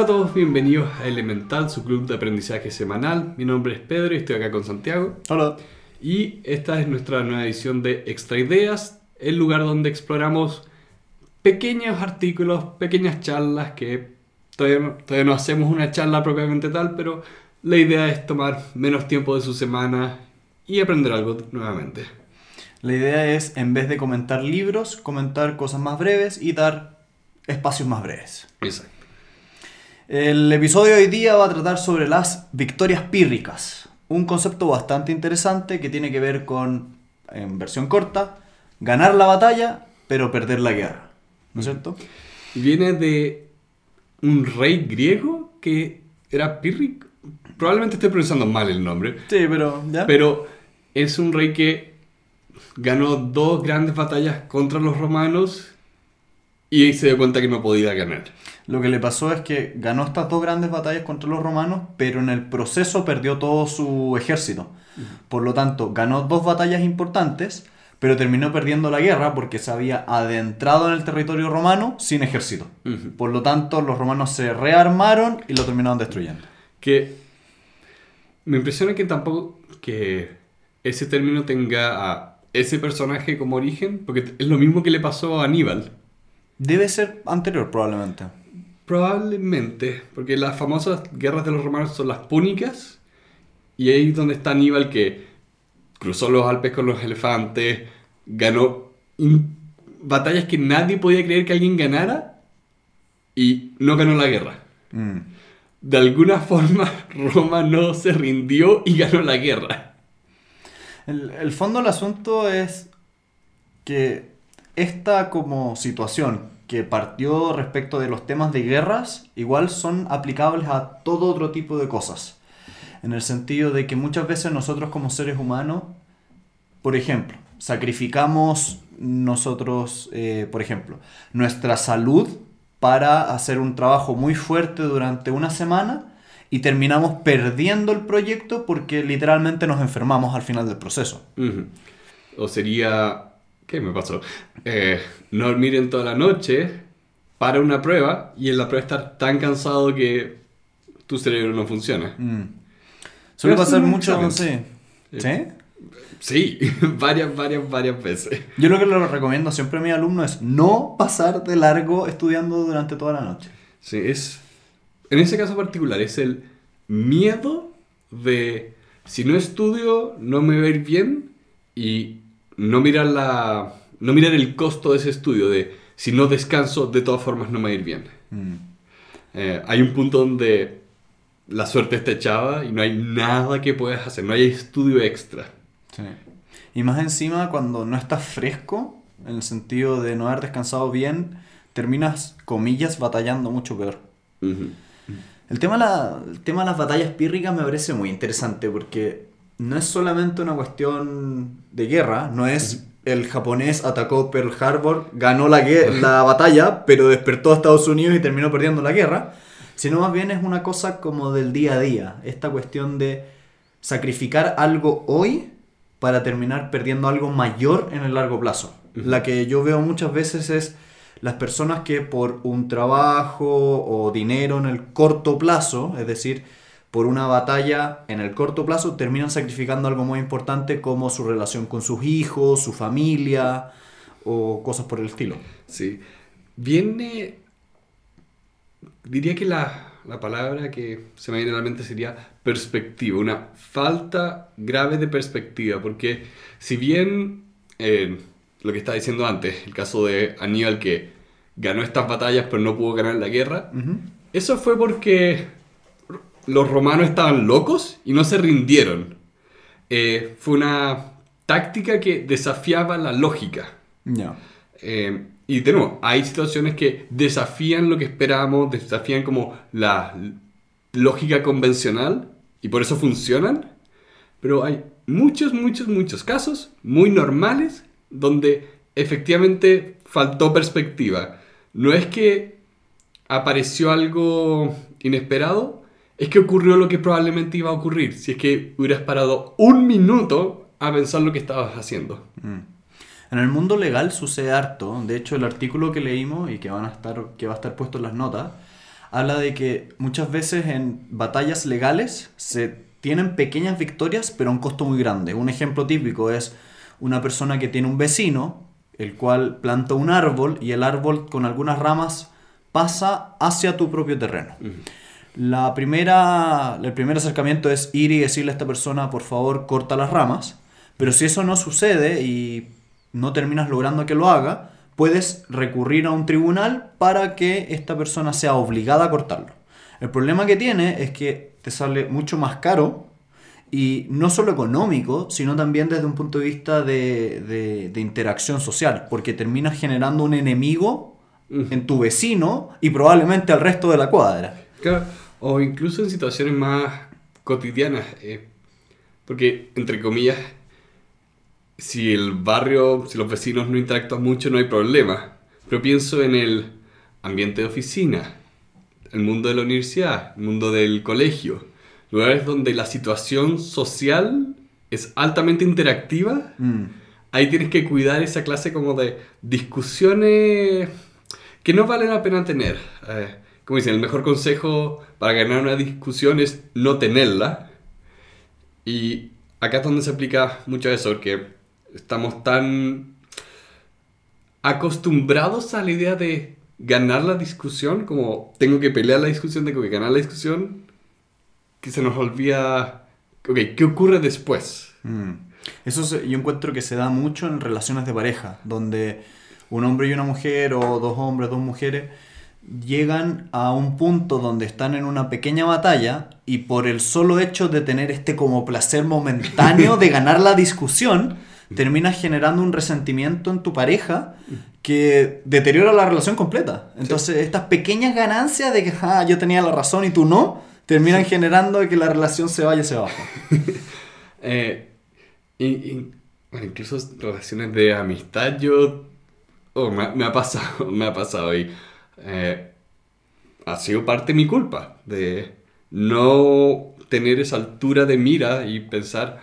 Hola a todos, bienvenidos a Elemental, su club de aprendizaje semanal. Mi nombre es Pedro y estoy acá con Santiago. Hola. Y esta es nuestra nueva edición de Extra Ideas, el lugar donde exploramos pequeños artículos, pequeñas charlas que todavía no, todavía no hacemos una charla propiamente tal, pero la idea es tomar menos tiempo de su semana y aprender algo nuevamente. La idea es, en vez de comentar libros, comentar cosas más breves y dar espacios más breves. Exacto. El episodio de hoy día va a tratar sobre las victorias pírricas. Un concepto bastante interesante que tiene que ver con, en versión corta, ganar la batalla pero perder la guerra. ¿No es cierto? Viene de un rey griego que era Pyrrhic. Probablemente estoy pronunciando mal el nombre. Sí, pero ya. Pero es un rey que ganó dos grandes batallas contra los romanos y ahí se dio cuenta que no podía ganar. Lo que le pasó es que ganó estas dos grandes batallas contra los romanos, pero en el proceso perdió todo su ejército. Por lo tanto, ganó dos batallas importantes, pero terminó perdiendo la guerra porque se había adentrado en el territorio romano sin ejército. Por lo tanto, los romanos se rearmaron y lo terminaron destruyendo. Que me impresiona que tampoco que ese término tenga a ese personaje como origen, porque es lo mismo que le pasó a Aníbal. Debe ser anterior, probablemente. Probablemente, porque las famosas guerras de los romanos son las púnicas, y ahí es donde está Aníbal que cruzó los Alpes con los elefantes, ganó batallas que nadie podía creer que alguien ganara, y no ganó la guerra. Mm. De alguna forma Roma no se rindió y ganó la guerra. El, el fondo del asunto es que esta como situación que partió respecto de los temas de guerras, igual son aplicables a todo otro tipo de cosas. En el sentido de que muchas veces nosotros como seres humanos, por ejemplo, sacrificamos nosotros, eh, por ejemplo, nuestra salud para hacer un trabajo muy fuerte durante una semana y terminamos perdiendo el proyecto porque literalmente nos enfermamos al final del proceso. O sería... ¿Qué me pasó? Eh, no dormir en toda la noche para una prueba y en la prueba estar tan cansado que tu cerebro no funciona. Mm. Suele pasar es un mucho, examen. sí. ¿Sí? Sí, varias, varias, varias veces. Yo lo que le recomiendo siempre a mis alumnos es no pasar de largo estudiando durante toda la noche. Sí, es... En ese caso particular es el miedo de si no estudio no me va a ir bien y no mirar la no mirar el costo de ese estudio de si no descanso de todas formas no me va a ir bien. Mm. Eh, hay un punto donde la suerte está echada y no hay nada que puedas hacer, no hay estudio extra. Sí. Y más encima cuando no estás fresco, en el sentido de no haber descansado bien, terminas, comillas, batallando mucho peor. El tema, la- el tema de las batallas pírricas me parece muy interesante porque no es solamente una cuestión de guerra, no es el japonés atacó Pearl Harbor, ganó la, la batalla, pero despertó a Estados Unidos y terminó perdiendo la guerra, sino más bien es una cosa como del día a día, esta cuestión de sacrificar algo hoy para terminar perdiendo algo mayor en el largo plazo. La que yo veo muchas veces es las personas que por un trabajo o dinero en el corto plazo, es decir, por una batalla en el corto plazo, terminan sacrificando algo muy importante como su relación con sus hijos, su familia o cosas por el estilo. Sí. Viene. Diría que la, la palabra que se me viene a la mente sería perspectiva, una falta grave de perspectiva, porque si bien eh, lo que estaba diciendo antes, el caso de Aníbal que ganó estas batallas pero no pudo ganar la guerra, eso fue porque los romanos estaban locos y no se rindieron. Eh, fue una táctica que desafiaba la lógica. Ya. Eh, y de nuevo, hay situaciones que desafían lo que esperábamos, desafían como la lógica convencional y por eso funcionan. Pero hay muchos, muchos, muchos casos muy normales donde efectivamente faltó perspectiva. No es que apareció algo inesperado, es que ocurrió lo que probablemente iba a ocurrir. Si es que hubieras parado un minuto a pensar lo que estabas haciendo. Mm. En el mundo legal sucede harto. De hecho, el artículo que leímos y que, van a estar, que va a estar puesto en las notas, habla de que muchas veces en batallas legales se tienen pequeñas victorias, pero a un costo muy grande. Un ejemplo típico es una persona que tiene un vecino, el cual planta un árbol y el árbol con algunas ramas pasa hacia tu propio terreno. La primera, el primer acercamiento es ir y decirle a esta persona, por favor, corta las ramas. Pero si eso no sucede y no terminas logrando que lo haga, puedes recurrir a un tribunal para que esta persona sea obligada a cortarlo. El problema que tiene es que te sale mucho más caro y no solo económico, sino también desde un punto de vista de, de, interacción social, porque terminas generando un enemigo en tu vecino y probablemente al resto de la cuadra. Claro, o incluso en situaciones más cotidianas, eh, porque, entre comillas, si el barrio, si los vecinos no interactúan mucho, no hay problema. Pero pienso en el ambiente de oficina, el mundo de la universidad, el mundo del colegio lugares donde la situación social es altamente interactiva, mm. ahí tienes que cuidar esa clase como de discusiones que no valen la pena tener. Eh, como dicen, el mejor consejo para ganar una discusión es no tenerla. Y acá es donde se aplica mucho eso, porque estamos tan acostumbrados a la idea de ganar la discusión, como tengo que pelear la discusión, tengo que ganar la discusión, que se nos olvida, ok, ¿qué ocurre después? Mm. Eso yo encuentro que se da mucho en relaciones de pareja, donde un hombre y una mujer, o dos hombres, dos mujeres, llegan a un punto donde están en una pequeña batalla y por el solo hecho de tener este como placer momentáneo de ganar la discusión, terminas generando un resentimiento en tu pareja que deteriora la relación completa. Entonces, estas pequeñas ganancias de que ah, yo tenía la razón y tú no, terminan generando que la relación se vaya hacia abajo. eh, incluso relaciones de amistad, yo. Oh, me, ha pasado, me ha pasado y. Eh, ha sido parte de mi culpa de no tener esa altura de mira y pensar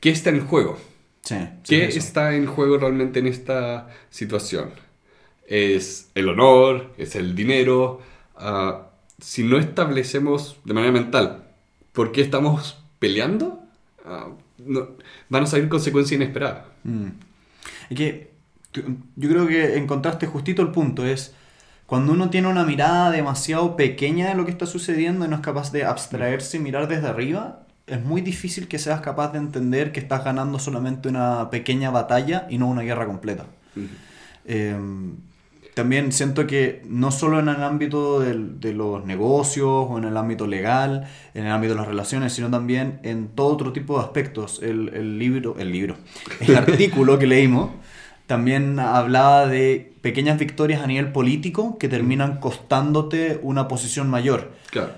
qué está en juego. Sí, ¿Qué está en juego realmente en esta situación? ¿Es el honor? ¿Es el dinero? Uh, si no establecemos de manera mental por qué estamos peleando, ah, van a salir consecuencias inesperadas. Mm. que yo creo que encontraste justito el punto, es cuando uno tiene una mirada demasiado pequeña de lo que está sucediendo y no es capaz de abstraerse y mirar desde arriba, es muy difícil que seas capaz de entender que estás ganando solamente una pequeña batalla y no una guerra completa también siento que no solo en el ámbito de los negocios o en el ámbito legal, en el ámbito de las relaciones, sino también en todo otro tipo de aspectos. El, libro, el libro, el artículo que leímos también hablaba de pequeñas victorias a nivel político que terminan costándote una posición mayor. Claro.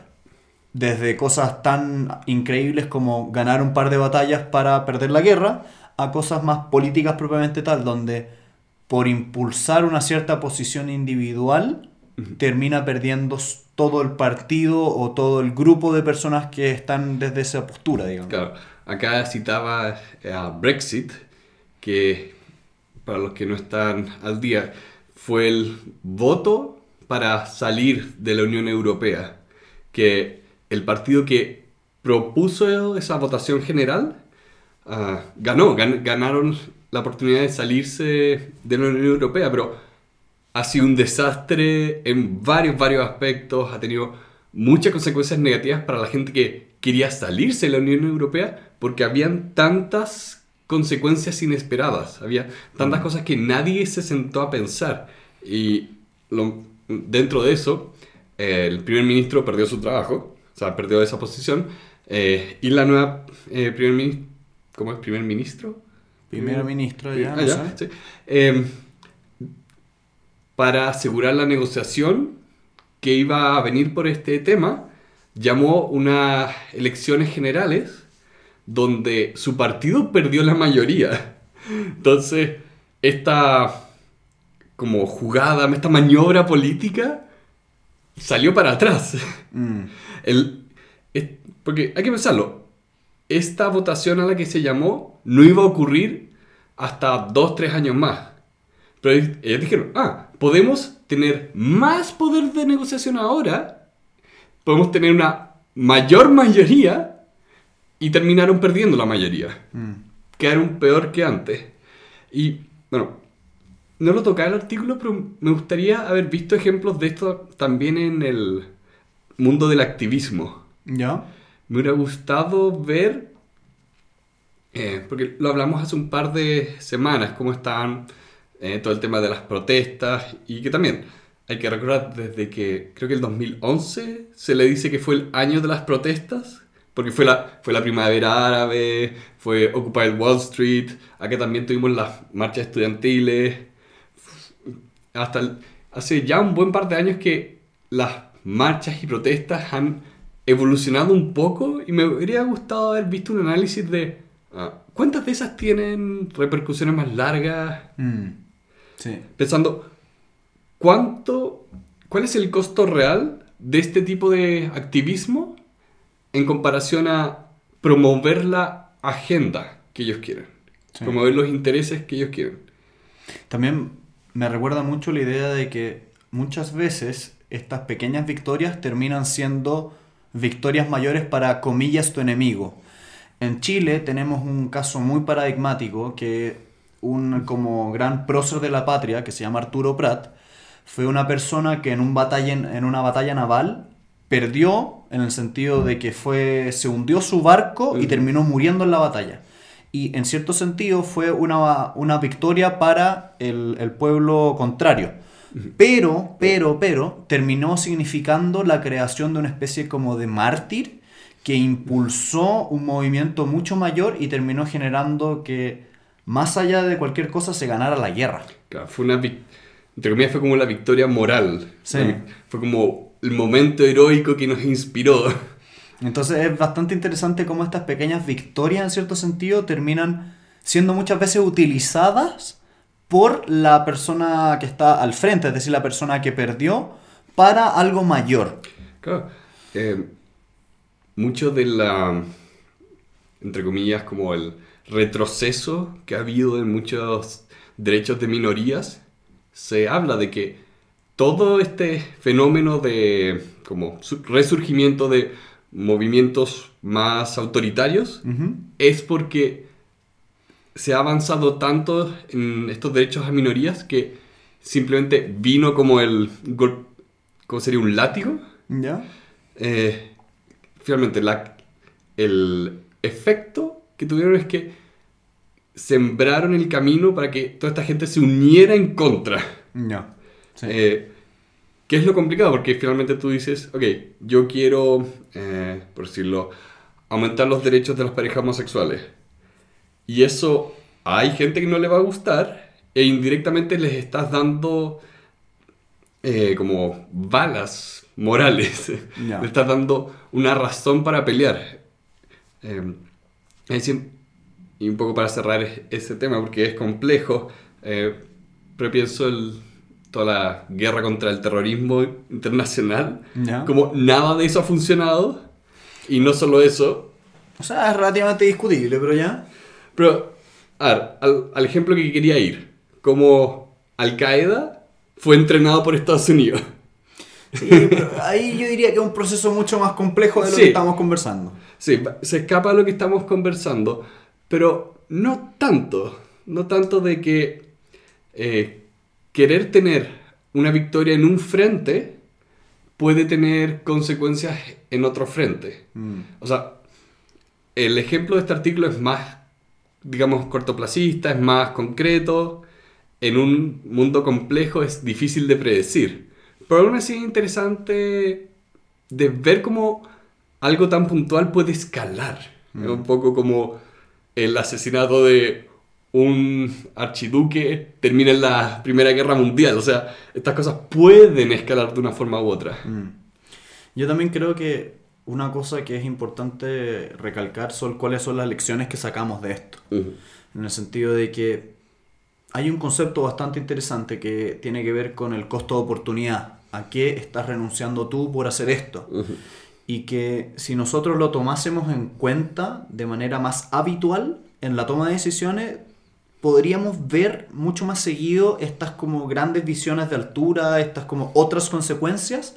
Desde cosas tan increíbles como ganar un par de batallas para perder la guerra, a cosas más políticas propiamente tal, donde por impulsar una cierta posición individual, termina perdiendo todo el partido o todo el grupo de personas que están desde esa postura, digamos. Claro, acá citaba a Brexit, que para los que no están al día, fue el voto para salir de la Unión Europea, que el partido que propuso esa votación general ah, ganó, ganaron la oportunidad de salirse de la Unión Europea, pero ha sido un desastre en varios, varios aspectos, ha tenido muchas consecuencias negativas para la gente que quería salirse de la Unión Europea porque habían tantas consecuencias inesperadas, había tantas cosas que nadie se sentó a pensar. Y dentro de eso el primer ministro perdió su trabajo, o sea, perdió esa posición eh, y la nueva eh, primer ministro, ¿cómo es? Primer ministro, Primer ministro, ya, ah, em, para asegurar la negociación que iba a venir por este tema, llamó unas elecciones generales donde su partido perdió la mayoría. Entonces, esta como jugada, esta maniobra política salió para atrás. Mm. El, porque hay que pensarlo, esta votación a la que se llamó no iba a ocurrir hasta dos, tres años más. Pero ellos dijeron, ah, podemos tener más poder de negociación ahora podemos tener una mayor mayoría y terminaron perdiendo la mayoría. Mm. Quedaron peor que antes. Y bueno, no lo tocaba el artículo, pero me gustaría haber visto ejemplos de esto también en el mundo del activismo. ¿Ya? Me hubiera gustado ver, eh, porque lo hablamos hace un par de semanas, cómo estaban eh, todo el tema de las protestas y que también hay que recordar desde que creo que el 2011 se le dice que fue el año de las protestas, porque fue la, fue la primavera árabe, fue Occupy Wall Street, acá también tuvimos las marchas estudiantiles, hasta el- hace ya un buen par de años que las marchas y protestas han evolucionado un poco y me habría gustado haber visto un análisis de ah, cuántas de esas tienen repercusiones más largas, Mm. Sí. pensando cuánto, cuál es el costo real de este tipo de activismo en comparación a promover la agenda que ellos quieren, Sí. promover los intereses que ellos quieren. También me recuerda mucho la idea de que muchas veces estas pequeñas victorias terminan siendo victorias mayores para comillas tu enemigo. En Chile tenemos un caso muy paradigmático que un como gran prócer de la patria que se llama Arturo Prat fue una persona que en, un batalla, en una batalla naval perdió en el sentido de que fue se hundió su barco y terminó muriendo en la batalla. Y en cierto sentido fue una, una victoria para el, el pueblo contrario. Pero, pero, pero, terminó significando la creación de una especie como de mártir que impulsó un movimiento mucho mayor y terminó generando que más allá de cualquier cosa se ganara la guerra. Claro, fue una, entre comillas, fue como la victoria moral. Sí. Fue como el momento heroico que nos inspiró. Entonces es bastante interesante cómo estas pequeñas victorias, en cierto sentido, terminan siendo muchas veces utilizadas por la persona que está al frente, es decir, la persona que perdió, para algo mayor. Claro, eh, mucho de la, entre comillas, como el retroceso que ha habido en muchos derechos de minorías, se habla de que todo este fenómeno de como su- resurgimiento de movimientos más autoritarios es porque se ha avanzado tanto en estos derechos a minorías que simplemente vino como el ¿cómo sería? un látigo ¿Ya? eh, finalmente la- el efecto que tuvieron es que sembraron el camino para que toda esta gente se uniera en contra. Ya. Sí. Eh, ¿Qué es lo complicado? Porque finalmente tú dices, ok, yo quiero, eh, por decirlo, aumentar los derechos de las parejas homosexuales. Y eso hay gente que no le va a gustar e indirectamente les estás dando eh, como balas morales. Ya. Le estás dando una razón para pelear. Eh, es y un poco para cerrar es- ese tema, porque es complejo, eh, pero pienso el, toda la guerra contra el terrorismo internacional, Ya. como nada de eso ha funcionado, y no solo eso, O sea, es relativamente discutible, pero ya. pero a ver, al, al ejemplo que quería ir, como Al Qaeda fue entrenado por Estados Unidos. Sí, pero ahí yo diría que es un proceso mucho más complejo de lo Sí. que estamos conversando. Sí, se escapa de lo que estamos conversando, pero no tanto, no tanto de que eh, querer tener una victoria en un frente puede tener consecuencias en otro frente. Mm. O sea, el ejemplo de este artículo es más, digamos, cortoplacista, es más concreto. En un mundo complejo es difícil de predecir. Pero aún así es interesante de ver cómo algo tan puntual puede escalar. Es un poco como el asesinato de un archiduque termina en la Primera Guerra Mundial. O sea, estas cosas pueden escalar de una forma u otra. Mm. Yo también creo que una cosa que es importante recalcar son cuáles son las lecciones que sacamos de esto. En el sentido de que hay un concepto bastante interesante que tiene que ver con el costo de oportunidad. ¿A qué estás renunciando tú por hacer esto? Y que si nosotros lo tomásemos en cuenta de manera más habitual en la toma de decisiones, podríamos ver mucho más seguido estas como grandes visiones de altura, estas como otras consecuencias.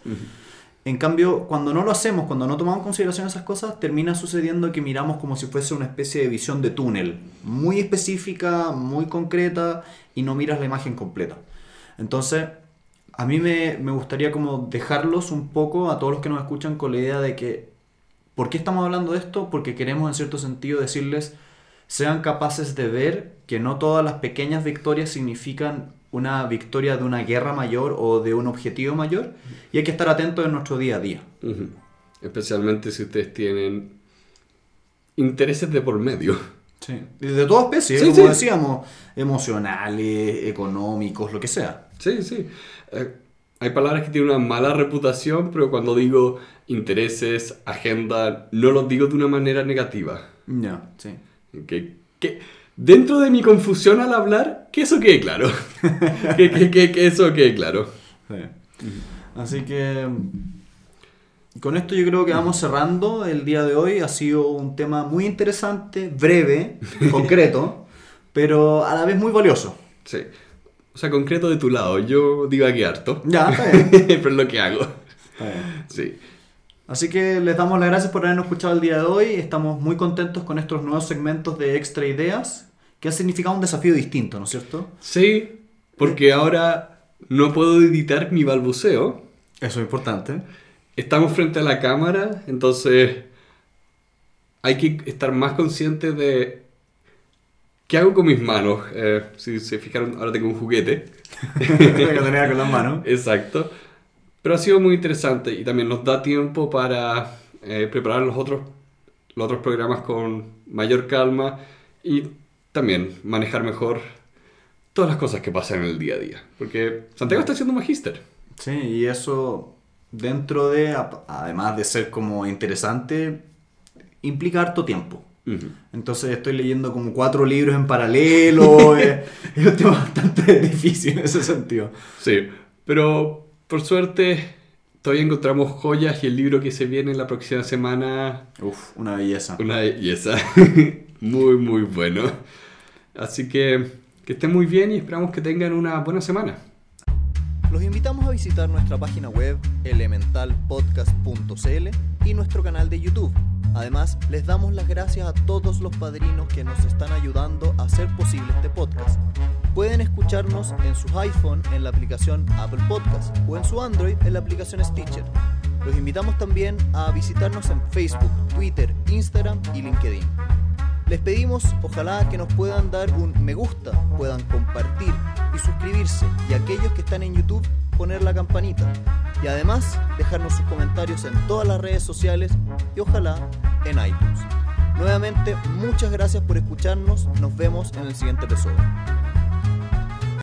En cambio, cuando no lo hacemos, cuando no tomamos en consideración esas cosas, termina sucediendo que miramos como si fuese una especie de visión de túnel, muy específica, muy concreta, y no miras la imagen completa. Entonces, a mí me, me gustaría como dejarlos un poco a todos los que nos escuchan con la idea de que, ¿por qué estamos hablando de esto? Porque queremos en cierto sentido decirles, sean capaces de ver que no todas las pequeñas victorias significan una victoria de una guerra mayor o de un objetivo mayor y hay que estar atentos en nuestro día a día. Especialmente si ustedes tienen intereses de por medio. Sí. De toda especie, Sí, como sí. decíamos, emocionales, económicos, lo que sea. Sí, sí. Eh, hay palabras que tienen una mala reputación, pero cuando digo intereses, agenda, no los digo de una manera negativa. Ya, sí. Que, que dentro de mi confusión al hablar, que eso quede claro. que, que- que- que eso quede claro. Así que con esto yo creo que vamos cerrando el día de hoy. Ha sido un tema muy interesante, breve, concreto, pero a la vez muy valioso. Sí. O sea, concreto de tu lado, yo digo aquí harto. Ya, está bien. pero es lo que hago. Está bien. Sí. Así que les damos las gracias por habernos escuchado el día de hoy. Estamos muy contentos con estos nuevos segmentos de Extra Ideas, que han significado un desafío distinto, ¿no es cierto? Sí, porque ahora no puedo editar mi balbuceo. Eso es importante. Estamos frente a la cámara, entonces hay que estar más consciente de qué hago con mis manos. Eh, si se fijaron, ahora tengo un juguete. que tener con las manos. Exacto. Pero ha sido muy interesante y también nos da tiempo para eh, preparar los otros, los otros programas con mayor calma y también manejar mejor todas las cosas que pasan en el día a día. Porque Santiago está haciendo un magíster. Sí, y eso dentro de, además de ser como interesante, implica harto tiempo. Entonces estoy leyendo como cuatro libros en paralelo. eh, es un tema bastante difícil en ese sentido. Sí, pero por suerte todavía encontramos joyas y el libro que se viene la próxima semana, Uf, una belleza. una belleza. muy, muy bueno. Así que que estén muy bien y esperamos que tengan una buena semana. Los invitamos a visitar nuestra página web elementalpodcast.cl y nuestro canal de YouTube. Además, les damos las gracias a todos los padrinos que nos están ayudando a hacer posible este podcast. Pueden escucharnos en sus iPhone en la aplicación Apple Podcast o en su Android en la aplicación Stitcher. Los invitamos también a visitarnos en Facebook, Twitter, Instagram y LinkedIn. Les pedimos ojalá que nos puedan dar un me gusta, puedan compartir y suscribirse y aquellos que están en YouTube poner la campanita y además dejarnos sus comentarios en todas las redes sociales y ojalá en iTunes. Nuevamente muchas gracias por escucharnos, nos vemos en el siguiente episodio.